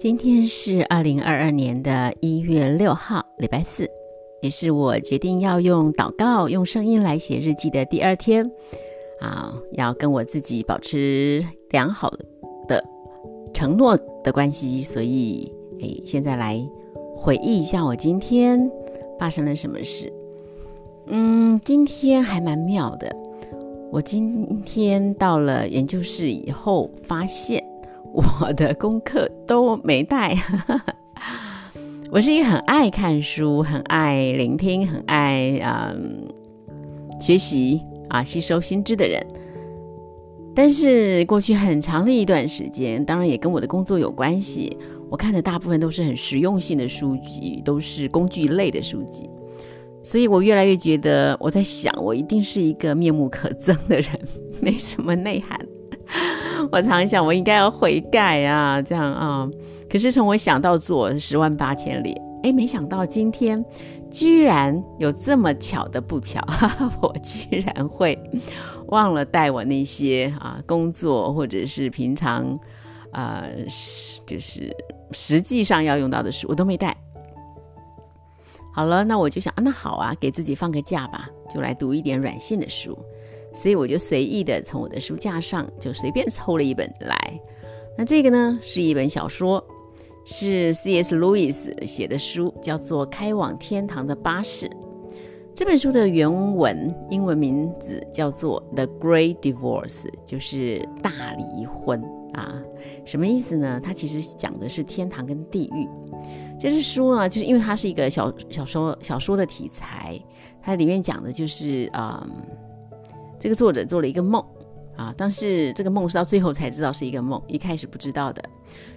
今天是二零二二年的一月六号，礼拜四，也是我决定要用祷告、用声音来写日记的第二天。啊，要跟我自己保持良好的承诺的关系，所以，哎，现在来回忆一下我今天发生了什么事。嗯，今天还蛮妙的。我今天到了研究室以后，发现。我的功课都没带。我是一个很爱看书、很爱聆听、很爱嗯学习啊吸收新知的人。但是过去很长的一段时间，当然也跟我的工作有关系，我看的大部分都是很实用性的书籍，都是工具类的书籍。所以我越来越觉得，我在想，我一定是一个面目可憎的人，没什么内涵。我常想，我应该要悔改啊，这样啊。可是从我想到做，十万八千里，哎，没想到今天居然有这么巧的不巧，哈哈，我居然会忘了带我那些啊工作或者是平常啊，就是实际上要用到的书，我都没带。好了，那我就想啊，那好啊，给自己放个假吧，就来读一点软性的书。所以我就随意的从我的书架上就随便抽了一本来。那这个呢是一本小说，是 C.S. Lewis 写的书，叫做《开往天堂的巴士》。这本书的原文英文名字叫做《The Great Divorce》，就是大离婚啊。什么意思呢？它其实讲的是天堂跟地狱。这是书啊，就是因为它是一个小小说小说的题材，它里面讲的就是。嗯这个作者做了一个梦啊，但是这个梦是到最后才知道是一个梦，一开始不知道的，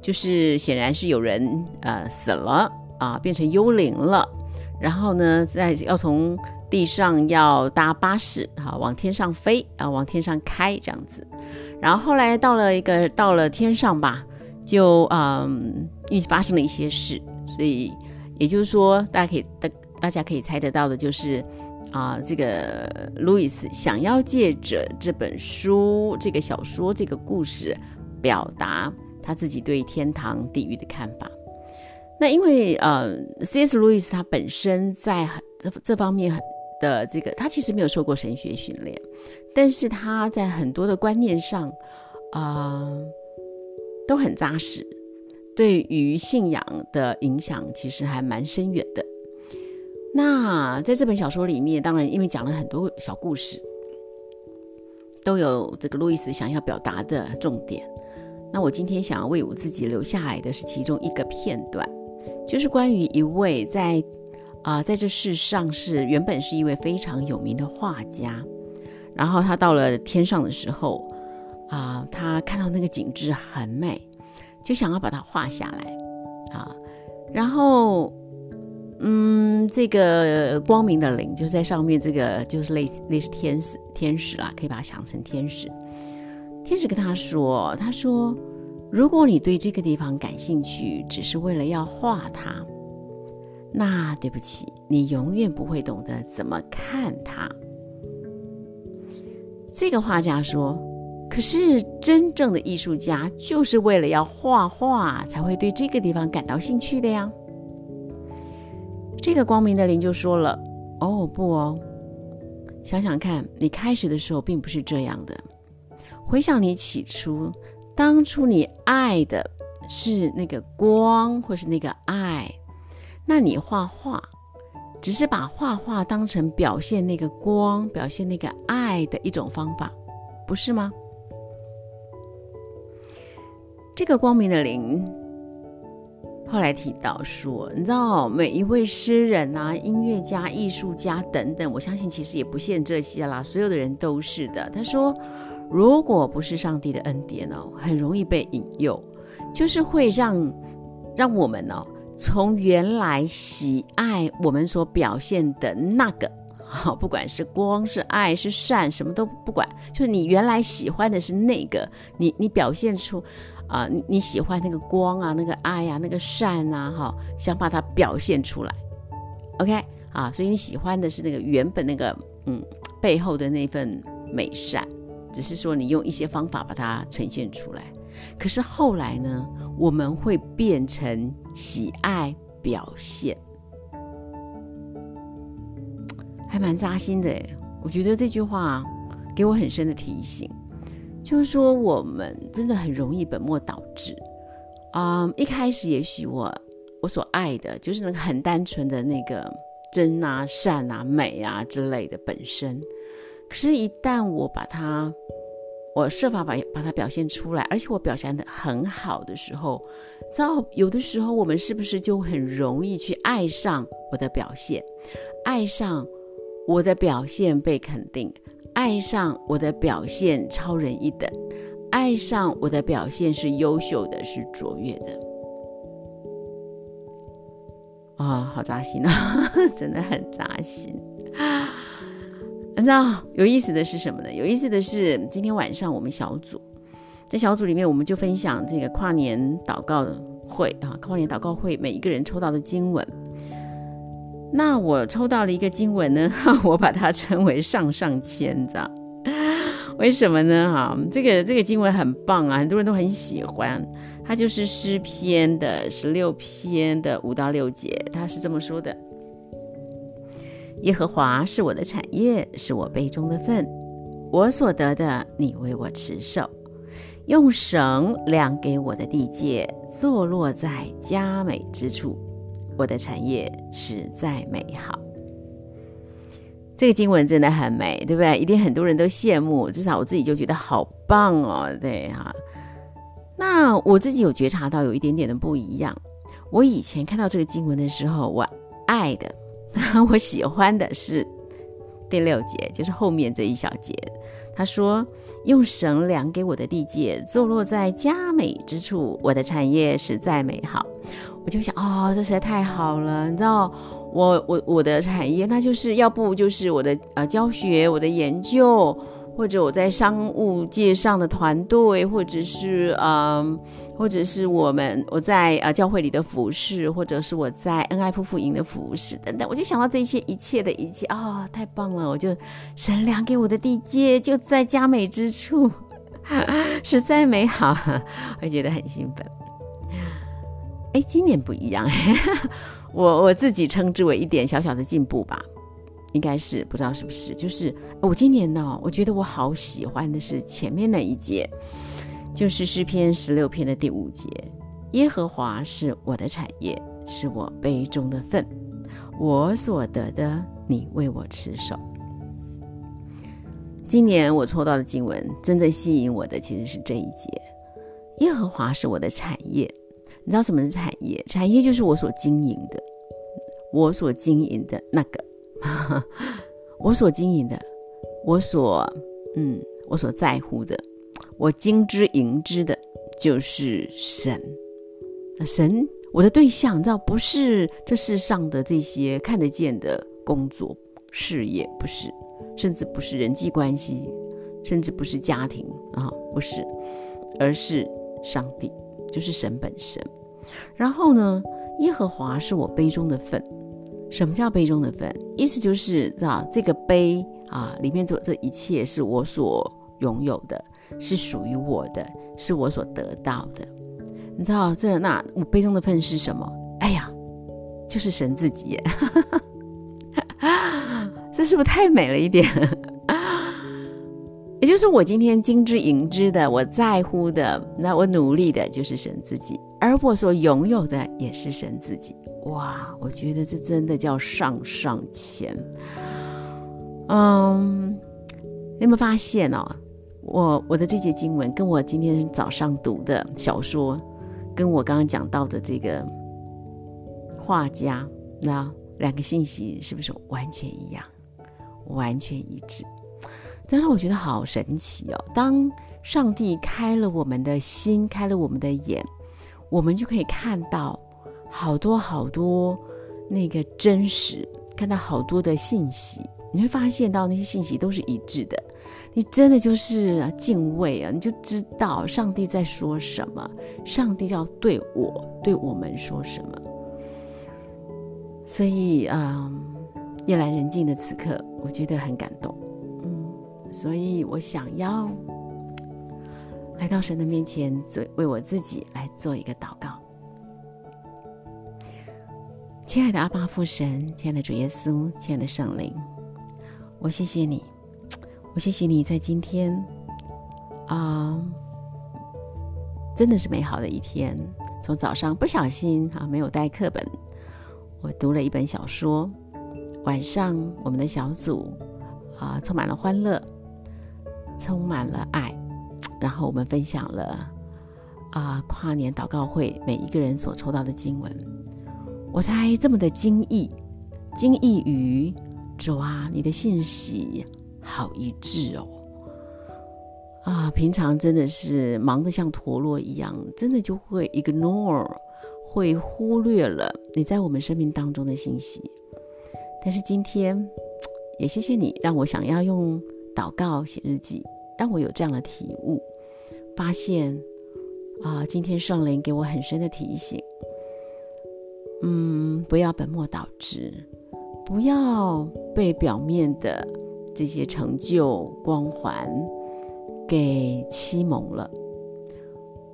就是显然是有人呃死了啊，变成幽灵了，然后呢，在要从地上要搭巴士啊，往天上飞啊，往天上开这样子，然后后来到了一个到了天上吧，就嗯，因为发生了一些事，所以也就是说，大家可以大大家可以猜得到的就是。啊，这个路易斯想要借着这本书、这个小说、这个故事，表达他自己对天堂、地狱的看法。那因为呃，C.S. 路易斯他本身在这这方面很的这个，他其实没有受过神学训练，但是他在很多的观念上，啊、都很扎实，对于信仰的影响其实还蛮深远的。那在这本小说里面，当然因为讲了很多小故事，都有这个路易斯想要表达的重点。那我今天想要为我自己留下来的是其中一个片段，就是关于一位在啊、在这世上是原本是一位非常有名的画家，然后他到了天上的时候啊、他看到那个景致很美，就想要把它画下来啊，然后。嗯，这个光明的灵就在上面，这个就是类似类似天使，天使啊，可以把它想成天使。天使跟他说：“他说，如果你对这个地方感兴趣，只是为了要画它，那对不起，你永远不会懂得怎么看它。”这个画家说：“可是真正的艺术家就是为了要画画，才会对这个地方感到兴趣的呀。”这个光明的灵就说了：“哦，不哦，想想看，你开始的时候并不是这样的。回想你起初，当初你爱的是那个光，或是那个爱，那你画画只是把画画当成表现那个光、表现那个爱的一种方法，不是吗？”这个光明的灵。后来提到说，你知道，每一位诗人啊、音乐家、艺术家等等，我相信其实也不限这些啦，所有的人都是的。他说，如果不是上帝的恩典哦，很容易被引诱，就是会让让我们哦，从原来喜爱我们所表现的那个，好，不管是光、是爱、是善，什么都不管，就是你原来喜欢的是那个，你你表现出。啊，你你喜欢那个光啊，那个爱啊，那个善啊，哈，想把它表现出来，OK 啊，所以你喜欢的是那个原本那个嗯背后的那份美善，只是说你用一些方法把它呈现出来。可是后来呢，我们会变成喜爱表现，还蛮扎心的诶。我觉得这句话给我很深的提醒，就是说我们真的很容易本末倒置。嗯、一开始也许我我所爱的就是那个很单纯的那个真啊、善啊、美啊之类的本身，可是，一旦我把它，我设法把把它表现出来，而且我表现得很好的时候，知道有的时候我们是不是就很容易去爱上我的表现，爱上我的表现被肯定，爱上我的表现超人一等。爱上我的表现是优秀的，是卓越的，啊、好扎心啊，真的很扎心。你知道有意思的是什么呢？有意思的是，今天晚上我们小组在小组里面，我们就分享这个跨年祷告会啊，跨年祷告会每一个人抽到的经文。那我抽到了一个经文呢，我把它称为上上签，知道。为什么呢？哈，这个这个经文很棒啊，很多人都很喜欢。它就是诗篇的十六篇的五到六节，它是这么说的：耶和华是我的产业，是我杯中的分，我所得的，你为我持守。用绳量给我的地界，坐落在佳美之处，我的产业实在美好。这个经文真的很美，对不对？一定很多人都羡慕，至少我自己就觉得好棒哦，对哈。那我自己有觉察到有一点点的不一样。我以前看到这个经文的时候，我爱的，我喜欢的是第六节，就是后面这一小节。他说：“用绳量给我的地界，坐落在佳美之处，我的产业实在美好。”我就想，哦，这实在太好了，你知道。我我我的产业，那就是要不就是我的呃教学，我的研究，或者我在商务界上的团队，或者是嗯、或者是我们我在呃教会里的服饰，或者是我在恩爱夫妇营的服饰等等，我就想到这些一切的一切啊、哦，太棒了！我就神量给我的地界就在佳美之处，实在美好，我觉得很兴奋。哎，今年不一样。我我自己称之为一点小小的进步吧，应该是不知道是不是，就是我今年呢，我觉得我好喜欢的是前面那一节，就是诗篇十六篇的第五节，耶和华是我的产业，是我杯中的分，我所得的，你为我持守。今年我抽到的经文，真正吸引我的其实是这一节，耶和华是我的产业。你知道什么是产业？产业就是我所经营的，我所经营的那个，我所经营的，我所嗯，我所在乎的，我经之营之的，就是神。神，我的对象，你知道，不是这世上的这些看得见的工作、事业，不是，甚至不是人际关系，甚至不是家庭啊，不是，而是上帝。就是神本身，然后呢，耶和华是我杯中的分。什么叫杯中的分？意思就是知道这个杯啊，里面这这一切是我所拥有的，是属于我的，是我所得到的。你知道这那我杯中的分是什么？哎呀，就是神自己耶。这是不是太美了一点？是我今天金之银之的，我在乎的，那我努力的就是神自己，而我所拥有的也是神自己。哇，我觉得这真的叫上上签。嗯，你有没有发现哦？我我的这节经文跟我今天早上读的小说，跟我刚刚讲到的这个画家，那两个信息是不是完全一样，完全一致？这让我觉得好神奇哦！当上帝开了我们的心，开了我们的眼，我们就可以看到好多好多那个真实，看到好多的信息。你会发现到那些信息都是一致的，你真的就是敬畏啊！你就知道上帝在说什么，上帝要对我、对我们说什么。所以，嗯，夜阑人静的此刻，我觉得很感动。所以我想要来到神的面前，做为我自己来做一个祷告。亲爱的阿爸父神，亲爱的主耶稣，亲爱的圣灵，我谢谢你，我谢谢你在今天啊、真的是美好的一天。从早上不小心啊，没有带课本，我读了一本小说。晚上我们的小组啊，充满了欢乐，充满了爱，然后我们分享了啊跨年祷告会每一个人所抽到的经文。我才这么的惊异，惊异于主啊，你的信息好一致哦。啊，平常真的是忙得像陀螺一样，真的就会 ignore，会忽略了你在我们生命当中的信息。但是今天，也谢谢你让我想要用祷告写日记，让我有这样的体悟，发现啊，今天圣灵给我很深的提醒，嗯，不要本末倒置，不要被表面的这些成就光环。给欺蒙了，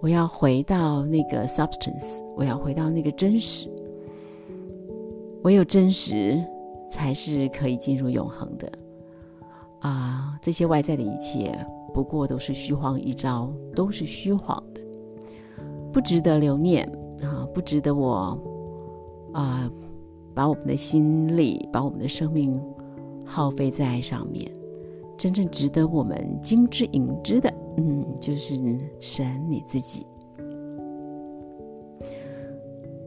我要回到那个 substance，我要回到那个真实。唯有真实，才是可以进入永恒的。啊，这些外在的一切，不过都是虚晃一招，都是虚晃的，不值得留念啊，不值得我啊，把我们的心力，把我们的生命耗费在上面。真正值得我们金之银之的，嗯，就是神你自己。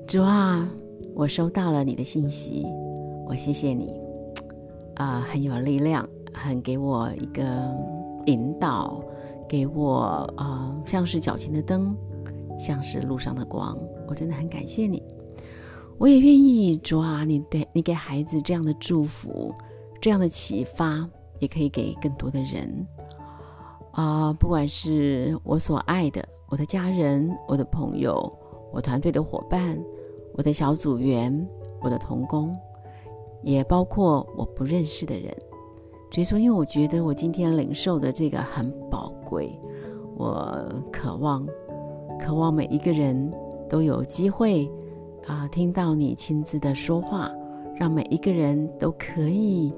主啊，我收到了你的信息，我谢谢你，啊、很有力量，很给我一个引导，给我、呃，像是脚前的灯，像是路上的光，我真的很感谢你。我也愿意，主啊，你对你给孩子这样的祝福，这样的启发。也可以给更多的人啊、不管是我所爱的，我的家人、我的朋友、我团队的伙伴、我的小组员、我的同工，也包括我不认识的人。所以说，因为我觉得我今天领受的这个很宝贵，我渴望，渴望每一个人都有机会啊、听到你亲自的说话，让每一个人都可以。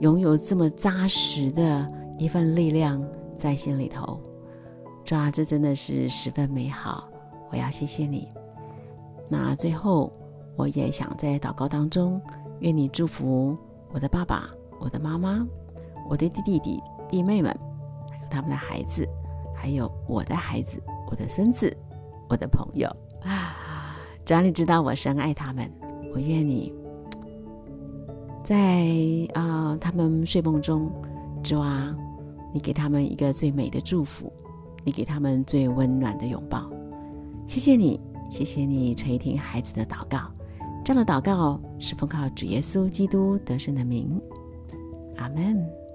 拥有这么扎实的一份力量在心里头，主啊，这真的是十分美好。我要谢谢你。那最后，我也想在祷告当中，愿你祝福我的爸爸、我的妈妈、我的弟弟弟弟妹们，还有他们的孩子，还有我的孩子、我的孙子、我的朋友啊！只要你知道我深爱他们，我愿你。在啊、他们睡梦中，主啊，你给他们一个最美的祝福，你给他们最温暖的拥抱。谢谢你，谢谢你垂听孩子的祷告。这样的祷告是奉靠主耶稣基督得胜的名。阿门。